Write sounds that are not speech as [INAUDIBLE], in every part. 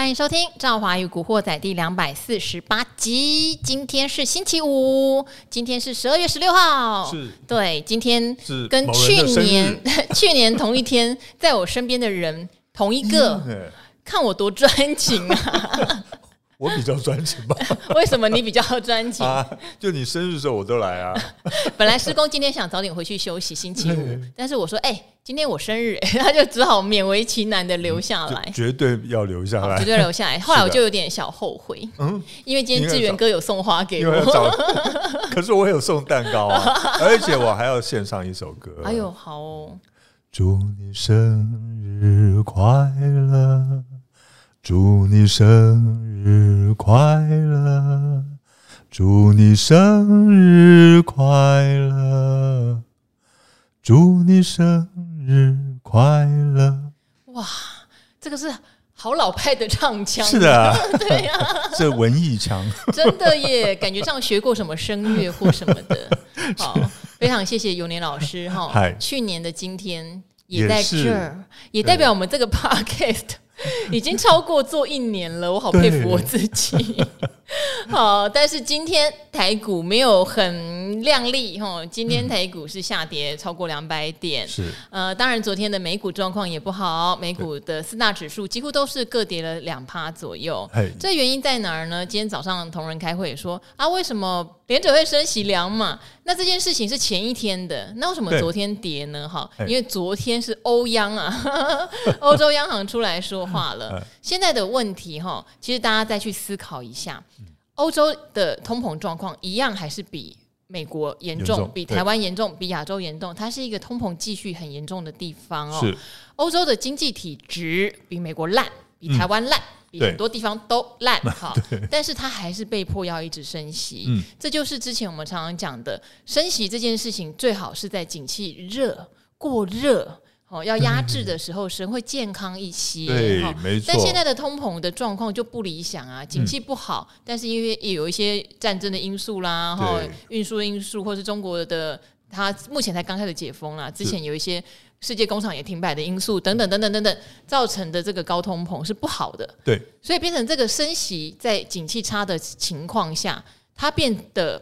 欢迎收听《赵华与古惑仔》第两百四十八集。今天是星期五，今天是十二月十六号。是，对，今天是跟去年 [LAUGHS] 去年同一天，[LAUGHS] 在我身边的人同一个，嗯、看我多专情啊！[LAUGHS] 我比较专情吧？[LAUGHS] 为什么你比较专情？啊，就你生日的时候我都来啊。[LAUGHS] 本来施工今天想早点回去休息，星期五，但是我说，哎、欸，今天我生日，[LAUGHS] 他就只好勉为其难的留下来，嗯、绝对要留下来，绝对留下来。后来我就有点小后悔，嗯，因为今天志源哥有送花给我，可是我有送蛋糕啊，而且我还要献上一首歌。哎呦，好哦，祝你生日快乐。祝你生日快乐！祝你生日快乐！祝你生日快乐！哇，这个是好老派的唱腔，是的、啊，[LAUGHS] 对呀、啊，[LAUGHS] 这文艺腔，真的耶，感觉上学过什么声乐或什么的。[LAUGHS] 好，非常谢谢永年老师哈。去年的今天也在这儿，也，也代表我们这个 podcast。[LAUGHS] 已经超过做一年了，我好佩服我自己。[LAUGHS] 好，但是今天台股没有很亮丽哈，今天台股是下跌超过两百点。是，呃，当然昨天的美股状况也不好，美股的四大指数几乎都是各跌了两趴左右。这原因在哪儿呢？今天早上同仁开会也说啊，为什么联准会升息两码？那这件事情是前一天的，那为什么昨天跌呢？哈，因为昨天是欧央啊，[LAUGHS] 欧洲央行出来说话了。[LAUGHS] 现在的问题哈，其实大家再去思考一下。欧洲的通膨状况一样还是比美国严重，重，比台湾严重，比亚洲严重。它是一个通膨继续很严重的地方哦。欧洲的经济体值比美国烂，比台湾烂，嗯，比很多地方都烂。[LAUGHS] 哈，但是它还是被迫要一直升息。嗯，这就是之前我们常常讲的，升息这件事情最好是在景气热过热。哦，要压制的时候，神会健康一些。对，没错。但现在的通膨的状况就不理想啊，景气不好。嗯、但是因为也有一些战争的因素啦，哈，运输因素，或是中国的它目前才刚开始解封啦，之前有一些世界工厂也停摆的因素等等等等等等，造成的这个高通膨是不好的。对，所以变成这个升息在景气差的情况下，它变得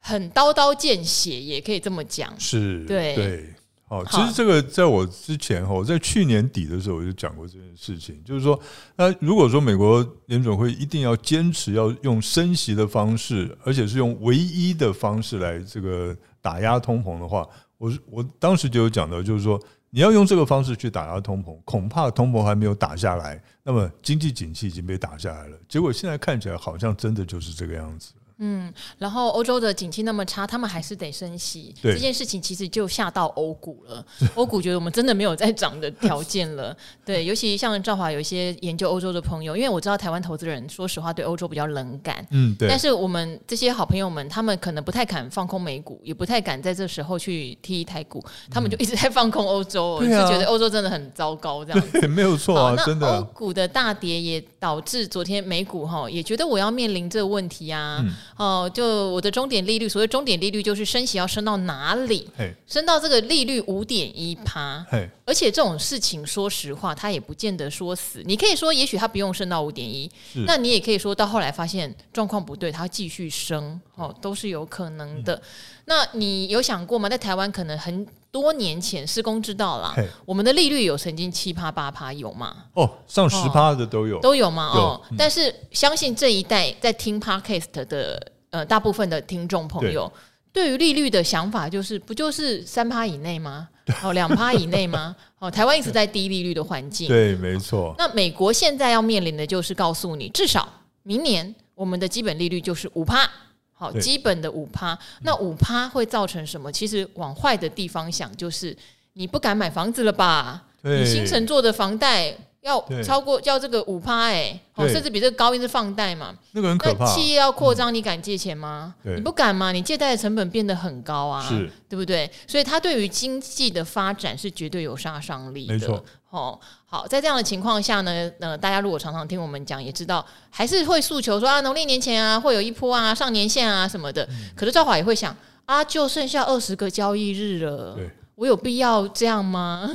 很刀刀见血，也可以这么讲。是，对。对哦，其实这个在我之前哈，在去年底的时候我就讲过这件事情，就是说，那如果说美国联准会一定要坚持要用升息的方式，而且是用唯一的方式来这个打压通膨的话，我我当时就有讲到，就是说你要用这个方式去打压通膨，恐怕通膨还没有打下来，那么经济景气已经被打下来了。结果现在看起来好像真的就是这个样子。嗯，然后欧洲的景气那么差，他们还是得升息。这件事情其实就吓到欧股了。[LAUGHS] 欧股觉得我们真的没有再涨的条件了。对，尤其像赵华有一些研究欧洲的朋友，因为我知道台湾投资人说实话对欧洲比较冷感。嗯，对。但是我们这些好朋友们，他们可能不太敢放空美股，也不太敢在这时候去踢台股，他们就一直在放空欧洲，就觉得欧洲真的很糟糕这样子。[LAUGHS] 没有错啊，真的。欧股的大跌也导致昨天美股哈也觉得我要面临这个问题啊。嗯哦，就我的终点利率，所谓终点利率就是升息要升到哪里？升到这个利率五点一趴。而且这种事情，说实话，它也不见得说死。你可以说，也许它不用升到五点一，那你也可以说到后来发现状况不对，它继续升，哦，都是有可能的。那你有想过吗？在台湾可能很多年前，施工知道啦，我们的利率有曾经七趴八趴有吗？哦，上十趴的都有，都有吗？哦，但是相信这一代在听 Podcast 的。呃，大部分的听众朋友对于利率的想法就是，不就是三趴以内吗？哦，两趴以内吗？哦，台湾一直在低利率的环境。[LAUGHS] 对，没错。那美国现在要面临的就是告诉你，至少明年我们的基本利率就是五趴。好，基本的五趴。那五趴会造成什么？其实往坏的地方想，就是你不敢买房子了吧？你新城做的房贷。要超过要这个五趴哎，哦，甚至比这个高，因为是放贷嘛，那个很可怕。企业要扩张，你敢借钱吗？你不敢吗？你借贷的成本变得很高啊，对不对？所以它对于经济的发展是绝对有杀伤力的。没错，哦，好，在这样的情况下呢，呃，大家如果常常听我们讲，也知道还是会诉求说啊，农历年前啊，会有一波啊，上年限啊什么的。可是赵华也会想啊，就剩下二十个交易日了。我有必要这样吗？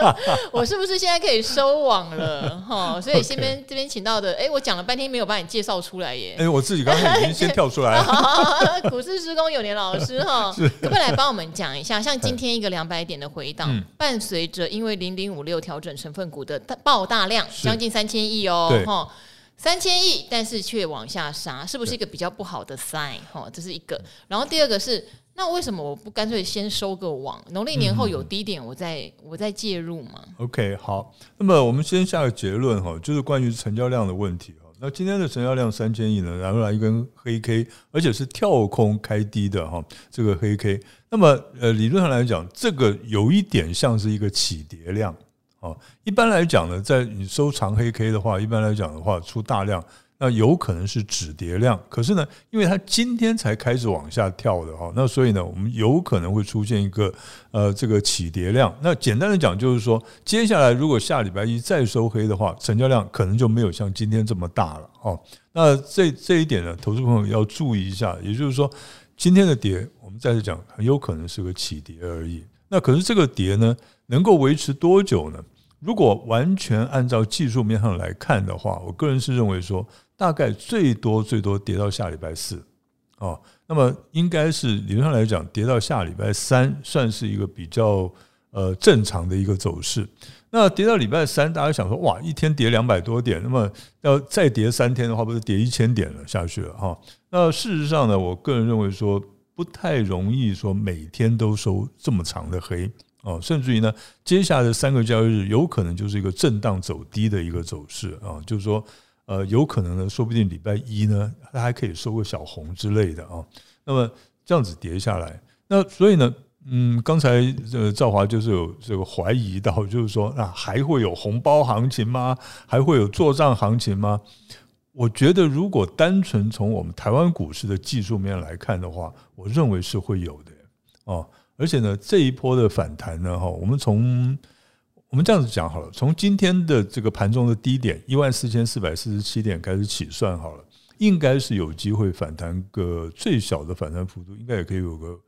[LAUGHS] 我是不是现在可以收网了？哈，所以 [LAUGHS] 这边这边请到的，哎、欸，我讲了半天没有把你介绍出来耶。哎、欸，我自己刚才已经先跳出来了。[LAUGHS] 股市施工有年老师哈，可不可以来帮我们讲一下？像今天一个两百点的回档，嗯、伴随着因为零零五六调整成分股的爆大量，将近三千亿哦，哈，三千亿，但是却往下杀，是不是一个比较不好的 sign？哈，这是一个。然后第二个是。那为什么我不干脆先收个网？农历年后有低点，我再、嗯、我再介入嘛？OK，好。那么我们先下个结论哈，就是关于成交量的问题哈。那今天的成交量三千亿呢，然后来一根黑 K，而且是跳空开低的哈，这个黑 K。那么呃，理论上来讲，这个有一点像是一个起跌量啊。一般来讲呢，在你收长黑 K 的话，一般来讲的话，出大量。那有可能是止跌量，可是呢，因为它今天才开始往下跳的哈，那所以呢，我们有可能会出现一个呃这个起跌量。那简单的讲就是说，接下来如果下礼拜一再收黑的话，成交量可能就没有像今天这么大了哦。那这这一点呢，投资朋友要注意一下。也就是说，今天的跌，我们再次讲，很有可能是个起跌而已。那可是这个跌呢，能够维持多久呢？如果完全按照技术面上来看的话，我个人是认为说。大概最多最多跌到下礼拜四，哦，那么应该是理论上来讲，跌到下礼拜三算是一个比较呃正常的一个走势。那跌到礼拜三，大家想说哇，一天跌两百多点，那么要再跌三天的话，不是跌一千点了下去了哈？那事实上呢，我个人认为说不太容易说每天都收这么长的黑哦，甚至于呢，接下来的三个交易日有可能就是一个震荡走低的一个走势啊，就是说。呃，有可能呢，说不定礼拜一呢，它还可以收个小红之类的啊。那么这样子跌下来，那所以呢，嗯，刚才这个赵华就是有这个怀疑到，就是说，那还会有红包行情吗？还会有做账行情吗？我觉得，如果单纯从我们台湾股市的技术面来看的话，我认为是会有的哦。而且呢，这一波的反弹呢，哈，我们从我们这样子讲好了，从今天的这个盘中的低点一万四千四百四十七点开始起算好了，应该是有机会反弹个最小的反弹幅度，应该也可以有个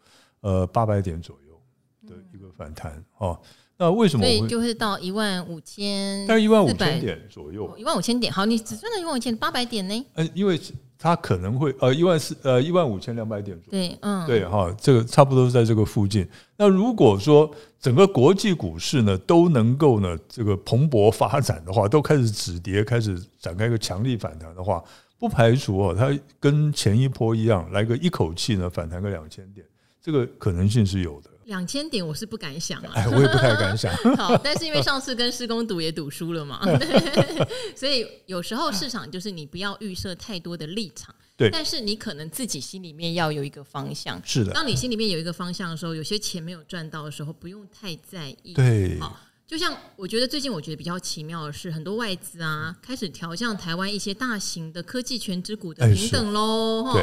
呃八百点左右的一个反弹哦。那为什么？所以就是到一万五千，但是一万五千点左右，一万五千点。好，你只算了一万五千八百点呢？呃，因为。它可能会呃一万四呃一万五千两百点左右，对，嗯，对哈，这个差不多是在这个附近。那如果说整个国际股市呢都能够呢这个蓬勃发展的话，都开始止跌，开始展开一个强力反弹的话，不排除哦，它跟前一波一样来个一口气呢反弹个两千点，这个可能性是有的。两千点我是不敢想啊，哎，我也不太敢想。[LAUGHS] 好，但是因为上次跟施工赌也赌输了嘛，[LAUGHS] [LAUGHS] 所以有时候市场就是你不要预设太多的立场，对，但是你可能自己心里面要有一个方向。是的，当你心里面有一个方向的时候，有些钱没有赚到的时候，不用太在意。对，好，就像我觉得最近我觉得比较奇妙的是，很多外资啊开始调降台湾一些大型的科技全职股的平等喽。哈，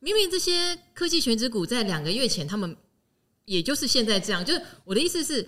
明明这些科技全职股在两个月前他们。也就是现在这样，就是我的意思是，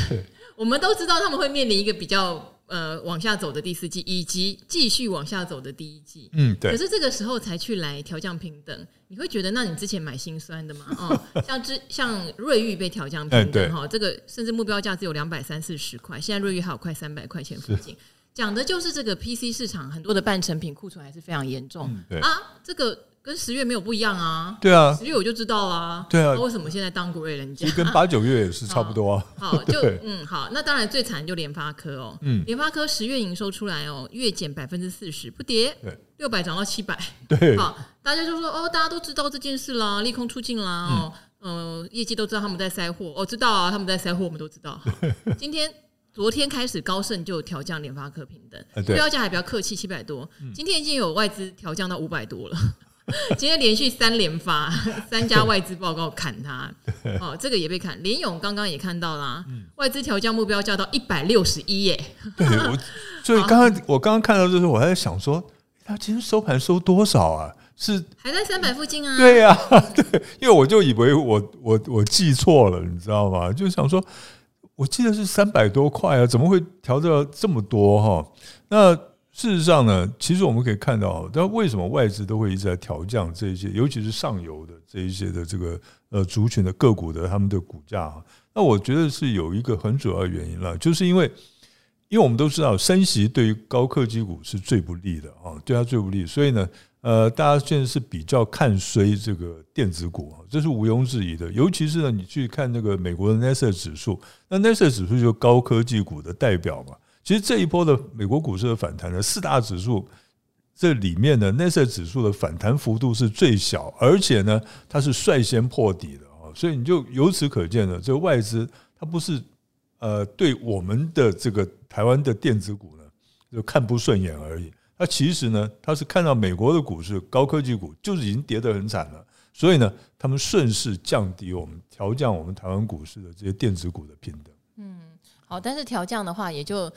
[LAUGHS] 我们都知道他们会面临一个比较呃往下走的第四季，以及继续往下走的第一季。嗯，对。可是这个时候才去来调降平等，你会觉得那你之前买心酸的吗？哦，像之像瑞玉被调降 [LAUGHS] 平等哈，这个甚至目标价只有两百三四十块，现在瑞玉还有快三百块钱附近，讲的就是这个 PC 市场很多的半成品库存还是非常严重。啊，这个。跟十月没有不一样啊，对啊，十月我就知道啊，对啊，为什么现在当归人家？其实跟八九月也是 [LAUGHS] 差不多啊。好，就嗯好，那当然最惨就联发科哦，嗯，联发科十月营收出来哦，月减百分之四十，不跌，对，六百涨到七百，对，[LAUGHS] 好，大家就说哦，大家都知道这件事啦，利空出尽啦，哦，呃，业绩都知道他们在塞货，哦，知道啊，他们在塞货，我们都知道。[LAUGHS] 今天昨天开始高盛就调降联发科平等，目标价还比较客气，七百多，今天已经有外资调降到五百多了。[LAUGHS] 今天连续三连发，[LAUGHS] 三家外资报告砍它，[LAUGHS] 哦，这个也被砍。联勇刚刚也看到啦，外资调降目标价到一百六十一耶。对，我所以刚刚我刚刚看到这时候，我还在想说，他今天收盘收多少啊？是还在三百附近啊？对呀，对，因为我就以为我我我记错了，你知道吗？就想说，我记得是三百多块啊，怎么会调到这么多哈？那。事实上呢，其实我们可以看到，但为什么外资都会一直在调降这一些，尤其是上游的这一些的这个呃族群的个股的他们的股价啊？那我觉得是有一个很主要的原因了，就是因为，因为我们都知道升息对于高科技股是最不利的啊，对它最不利，所以呢，呃，大家现在是比较看衰这个电子股啊，这是毋庸置疑的。尤其是呢，你去看那个美国的 n a s a 指数，那 n a s a 指数就是高科技股的代表嘛。其实这一波的美国股市的反弹呢，四大指数这里面的 n a s a 指数的反弹幅度是最小，而且呢，它是率先破底的啊。所以你就由此可见呢，这个外资它不是呃对我们的这个台湾的电子股呢就看不顺眼而已，它其实呢它是看到美国的股市高科技股就是已经跌得很惨了，所以呢他们顺势降低我们调降我们台湾股市的这些电子股的平等。嗯，好，但是调降的话也就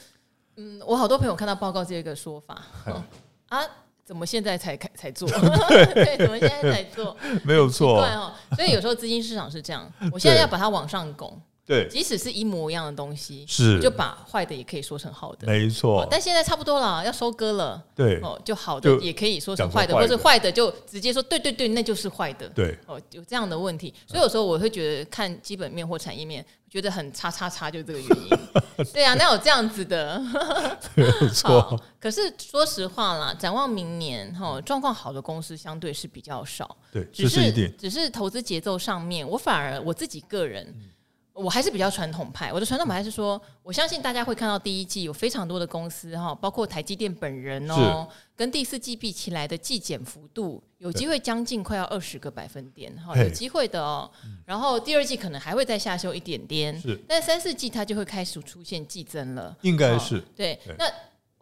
嗯，我好多朋友看到报告这个说法 [LAUGHS] 啊。怎么现在才开才做？[LAUGHS] 对，怎么现在才做？[LAUGHS] 没有错，对哦。所以有时候资金市场是这样，我现在要把它往上拱。对，即使是一模一样的东西，是就把坏的也可以说成好的，没错。但现在差不多了，要收割了。对哦，就好的也可以说成坏的，或者坏的就直接说对对对，那就是坏的。对哦，有这样的问题，所以有时候我会觉得看基本面或产业面，觉得很差差差，就这个原因。[LAUGHS] 对啊，那有这样子的，没有错。[LAUGHS] 可是说实话啦，展望明年哈，状况好的公司相对是比较少。对，只是只是投资节奏上面，我反而我自己个人。我还是比较传统派，我的传统派是说，我相信大家会看到第一季有非常多的公司哈，包括台积电本人哦，跟第四季比起来的季减幅度有机会将近快要二十个百分点哈，有机会的哦。然后第二季可能还会再下修一点点，是，但三四季它就会开始出现季增了，应该是。对。那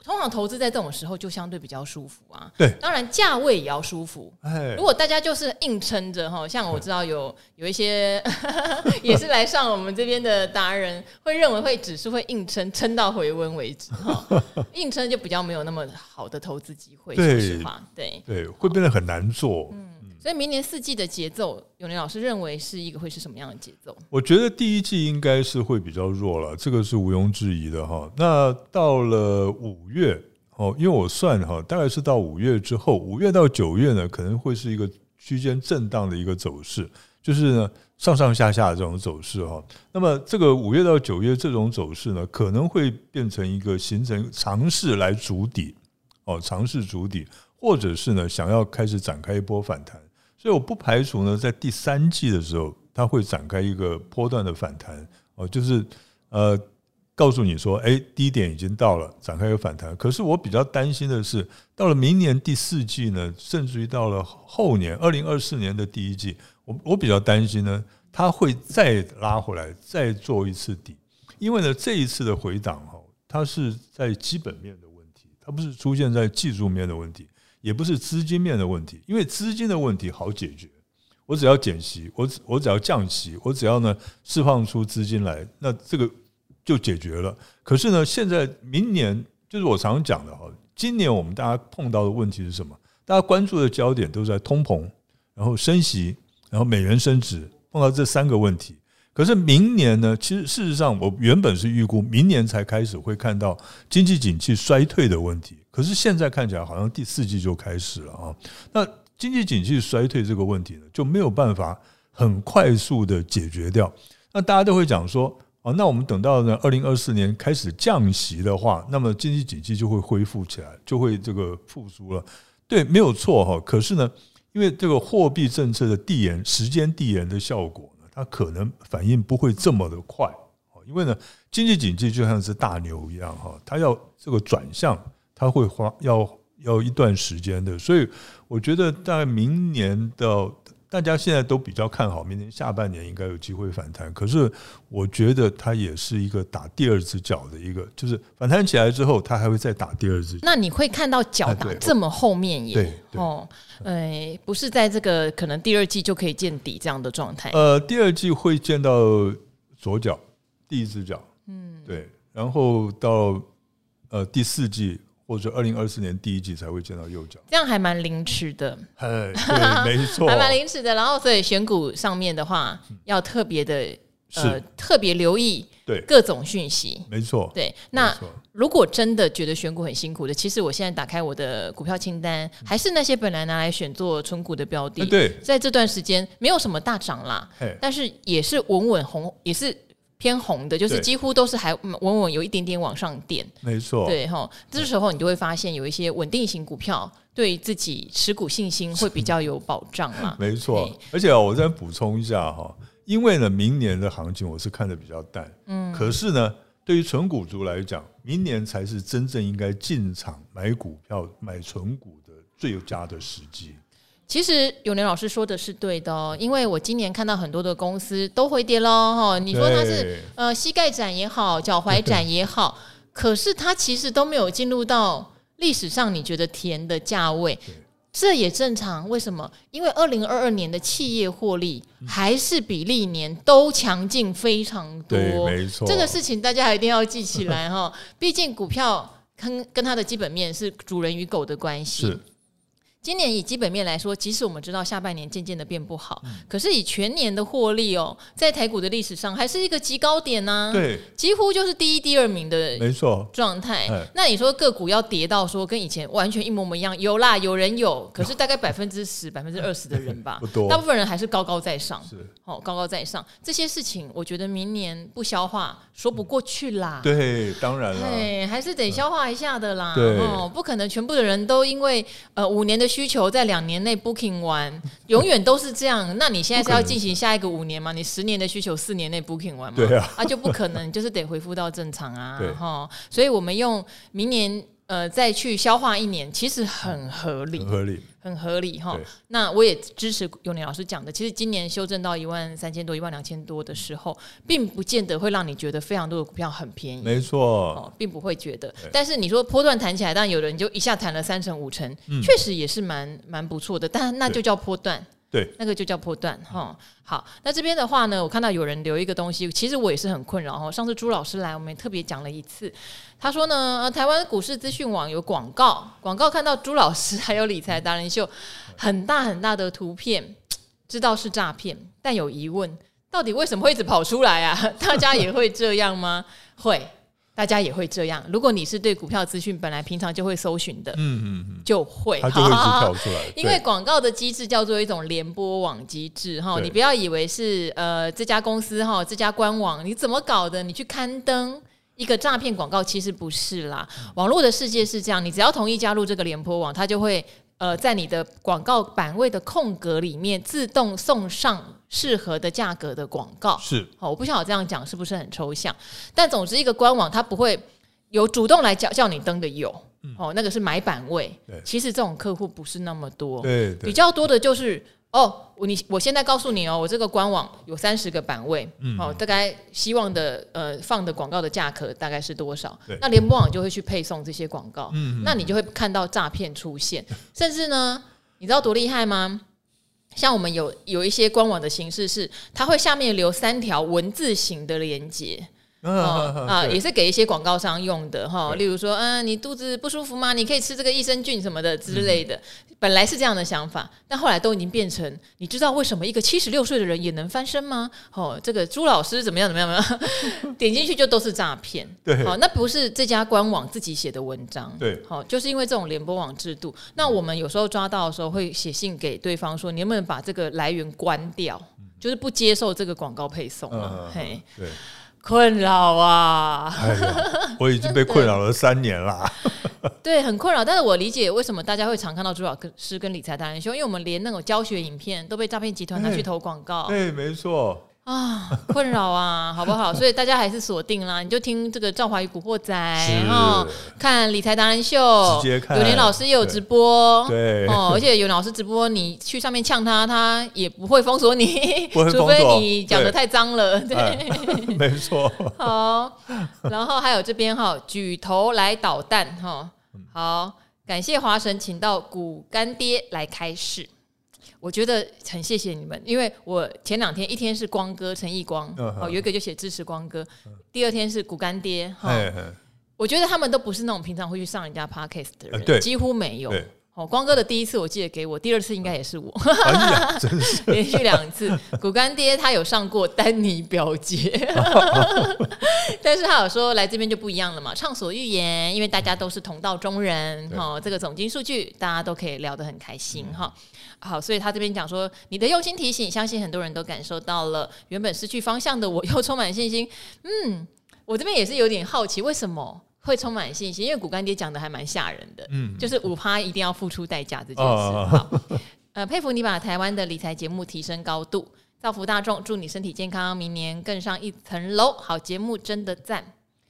通常投资在这种时候就相对比较舒服啊，对，当然价位也要舒服。如果大家就是硬撑着哈，像我知道有有一些 [LAUGHS] 也是来上我们这边的达人，会认为会只是会硬撑撑到回温为止哈，[LAUGHS] 硬撑就比较没有那么好的投资机会。说实话，对对，会变得很难做。嗯。所以明年四季的节奏，永年老师认为是一个会是什么样的节奏？我觉得第一季应该是会比较弱了，这个是毋庸置疑的哈。那到了五月哦，因为我算哈，大概是到五月之后，五月到九月呢，可能会是一个区间震荡的一个走势，就是呢上上下下的这种走势哈。那么这个五月到九月这种走势呢，可能会变成一个形成尝试来筑底哦，尝试筑底，或者是呢想要开始展开一波反弹。所以我不排除呢，在第三季的时候，它会展开一个波段的反弹哦，就是呃，告诉你说，哎，低点已经到了，展开一个反弹。可是我比较担心的是，到了明年第四季呢，甚至于到了后年二零二四年的第一季，我我比较担心呢，它会再拉回来，再做一次底，因为呢，这一次的回档哈，它是在基本面的问题，它不是出现在技术面的问题。也不是资金面的问题，因为资金的问题好解决，我只要减息，我只我只要降息，我只要呢释放出资金来，那这个就解决了。可是呢，现在明年就是我常常讲的哈，今年我们大家碰到的问题是什么？大家关注的焦点都在通膨，然后升息，然后美元升值，碰到这三个问题。可是明年呢？其实事实上，我原本是预估明年才开始会看到经济景气衰退的问题。可是现在看起来好像第四季就开始了啊！那经济景气衰退这个问题呢，就没有办法很快速的解决掉。那大家都会讲说，啊，那我们等到呢二零二四年开始降息的话，那么经济景气就会恢复起来，就会这个复苏了。对，没有错哈。可是呢，因为这个货币政策的递延、时间递延的效果。它可能反应不会这么的快，因为呢，经济景气就像是大牛一样哈，它要这个转向，它会花要要一段时间的，所以我觉得大概明年的大家现在都比较看好，明年下半年应该有机会反弹。可是我觉得它也是一个打第二只脚的一个，就是反弹起来之后，它还会再打第二只。那你会看到脚打这么后面耶？哦。哎，不是在这个可能第二季就可以见底这样的状态。呃，第二季会见到左脚第一只脚，嗯，对，然后到呃第四季或者二零二四年第一季才会见到右脚。这样还蛮临时的，哎，对，没错，[LAUGHS] 还蛮临时的。然后所以选股上面的话，要特别的。呃，特别留意对各种讯息，没错。对，那如果真的觉得选股很辛苦的，其实我现在打开我的股票清单，还是那些本来拿来选做存股的标的。对，在这段时间没有什么大涨啦，但是也是稳稳红，也是偏红的，就是几乎都是还稳稳有一点点往上垫。没错，对哈，这时候你就会发现有一些稳定型股票对自己持股信心 [LAUGHS] 会比较有保障嘛。[LAUGHS] 没错，而且我再补充一下哈，因为呢，明年的行情我是看得比较淡，嗯，可是呢。对于纯股族来讲，明年才是真正应该进场买股票、买纯股的最佳的时机。其实永年老师说的是对的哦，因为我今年看到很多的公司都回跌喽哈。你说它是呃膝盖斩也好，脚踝斩也好，可是它其实都没有进入到历史上你觉得甜的价位。这也正常，为什么？因为二零二二年的企业获利还是比历年都强劲非常多。没错。这个事情大家一定要记起来哈，毕竟股票跟跟它的基本面是主人与狗的关系。今年以基本面来说，即使我们知道下半年渐渐的变不好，嗯、可是以全年的获利哦，在台股的历史上还是一个极高点呢、啊，对，几乎就是第一、第二名的没错状态。那你说个股要跌到说跟以前完全一模模一样，有啦，有人有，可是大概 [LAUGHS] 百分之十、百分之二十的人吧，[LAUGHS] 不多，大部分人还是高高在上，是哦，高高在上。这些事情，我觉得明年不消化说不过去啦。对，当然了，对，还是得消化一下的啦。对，哦，不可能全部的人都因为呃五年的。需求在两年内 booking 完，[LAUGHS] 永远都是这样。那你现在是要进行下一个五年吗？你十年的需求四年内 booking 完吗？对啊，啊就不可能，就是得恢复到正常啊。对哈，所以我们用明年。呃，再去消化一年，其实很合理，很合理，很合理哈。那我也支持永年老师讲的，其实今年修正到一万三千多、一万两千多的时候，并不见得会让你觉得非常多的股票很便宜，没错，哦，并不会觉得。但是你说波段弹起来，当然有人就一下弹了三成、五成，嗯，确实也是蛮蛮不错的，但那就叫波段。对，那个就叫波段哈。好，那这边的话呢，我看到有人留一个东西，其实我也是很困扰哈。上次朱老师来，我们也特别讲了一次，他说呢，台湾股市资讯网有广告，广告看到朱老师还有理财达人秀，很大很大的图片，知道是诈骗，但有疑问，到底为什么会一直跑出来啊？[LAUGHS] 大家也会这样吗？会。大家也会这样。如果你是对股票资讯本来平常就会搜寻的，嗯嗯嗯，就会它就会跳出来。[LAUGHS] 因为广告的机制叫做一种联播网机制哈，你不要以为是呃这家公司哈这家官网你怎么搞的？你去刊登一个诈骗广告，其实不是啦。网络的世界是这样，你只要同意加入这个联播网，它就会。呃，在你的广告版位的空格里面自动送上适合的价格的广告。是，好，我不晓得这样讲是不是很抽象，但总之一个官网它不会有主动来叫叫你登的有，嗯、哦，那个是买版位。其实这种客户不是那么多，对，对，比较多的就是。哦，我你我现在告诉你哦，我这个官网有三十个版位，嗯，哦，大概希望的呃放的广告的价格大概是多少？那联播网就会去配送这些广告，嗯，那你就会看到诈骗出现，甚至呢，你知道多厉害吗？像我们有有一些官网的形式是，它会下面留三条文字型的连接。哦啊，也是给一些广告商用的哈，例如说，嗯，你肚子不舒服吗？你可以吃这个益生菌什么的之类的。本来是这样的想法，但后来都已经变成，你知道为什么一个七十六岁的人也能翻身吗？哦，这个朱老师怎么样怎么样？怎么样？[LAUGHS] 点进去就都是诈骗。对，好，那不是这家官网自己写的文章。对，好，就是因为这种联播网制度，那我们有时候抓到的时候会写信给对方说，你能不能把这个来源关掉，就是不接受这个广告配送啊？嘿，对。困扰啊！哎呀，我已经被困扰了三年啦。[LAUGHS] 对，很困扰。但是我理解为什么大家会常看到朱老师跟理财达人秀，因为我们连那种教学影片都被诈骗集团拿去投广告。对，没错。啊，困扰啊，好不好？所以大家还是锁定啦，你就听这个《赵华与古惑仔》，然后看理财达人秀，直接看。有年老师也有直播，对哦，而且有老师直播，你去上面呛他，他也不会封锁你，[LAUGHS] 除非你讲的太脏了。对，没错。[LAUGHS] 好，然后还有这边哈，举头来捣蛋哈，好，感谢华神请到股干爹来开示。我觉得很谢谢你们，因为我前两天一天是光哥陈义光，哦，有一个就写支持光哥，第二天是股干爹，哈，我觉得他们都不是那种平常会去上人家 podcast 的人，几乎没有，哦，光哥的第一次我记得给我，第二次应该也是我，哎呀，真是 [LAUGHS] 连续两次。股干爹他有上过丹尼表姐，[LAUGHS] 但是他有说来这边就不一样了嘛，畅所欲言，因为大家都是同道中人，哈、哦，这个总金数据大家都可以聊得很开心，哈、嗯。好，所以他这边讲说，你的用心提醒，相信很多人都感受到了。原本失去方向的我，又充满信心。嗯，我这边也是有点好奇，为什么？会充满信心，因为股干爹讲的还蛮吓人的，嗯，就是五趴一定要付出代价这件事。哦、好，呃，佩服你把台湾的理财节目提升高度，造福大众，祝你身体健康，明年更上一层楼。好节目真的赞，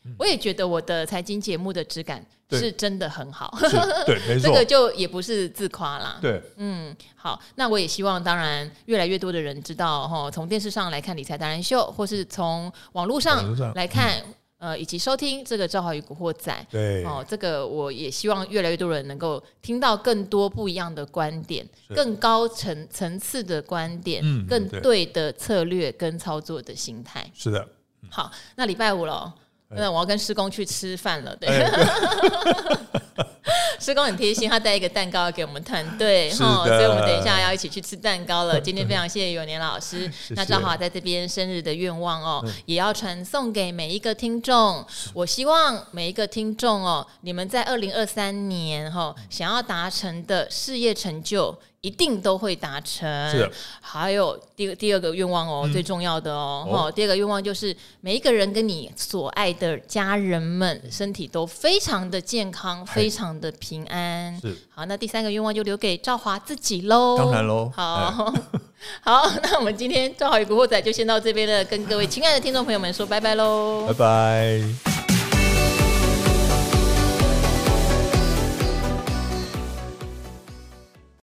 嗯、我也觉得我的财经节目的质感是真的很好，对，[LAUGHS] 没错，这个就也不是自夸啦，对，嗯，好，那我也希望，当然越来越多的人知道哈，从电视上来看理财达人秀，或是从网络上。来看。嗯呃，以及收听这个《赵华与古惑仔》，对。哦，这个我也希望越来越多人能够听到更多不一样的观点，更高层层次的观点，嗯，更对。的策略跟操作的心态。是的，好，那礼拜五了，那、哎、我要跟施工去吃饭了，对。哎 [LAUGHS] [LAUGHS] 师公很贴心，他带一个蛋糕给我们团队，哈，所以我们等一下要一起去吃蛋糕了。[LAUGHS] 今天非常谢谢永年老师，[LAUGHS] 那正好在这边生日的愿望哦，嗯、也要传送给每一个听众。我希望每一个听众哦，你们在二零二三年哈、哦，想要达成的事业成就。一定都会达成。是的，还有第二第二个愿望哦，嗯、最重要的哦，哦，第二个愿望就是每一个人跟你所爱的家人们身体都非常的健康，非常的平安。是，好，那第三个愿望就留给赵华自己喽。当然喽。好，哎、[LAUGHS] 好，[LAUGHS] 那我们今天赵华与古惑仔就先到这边了，跟各位亲爱的听众朋友们说拜拜喽。拜拜。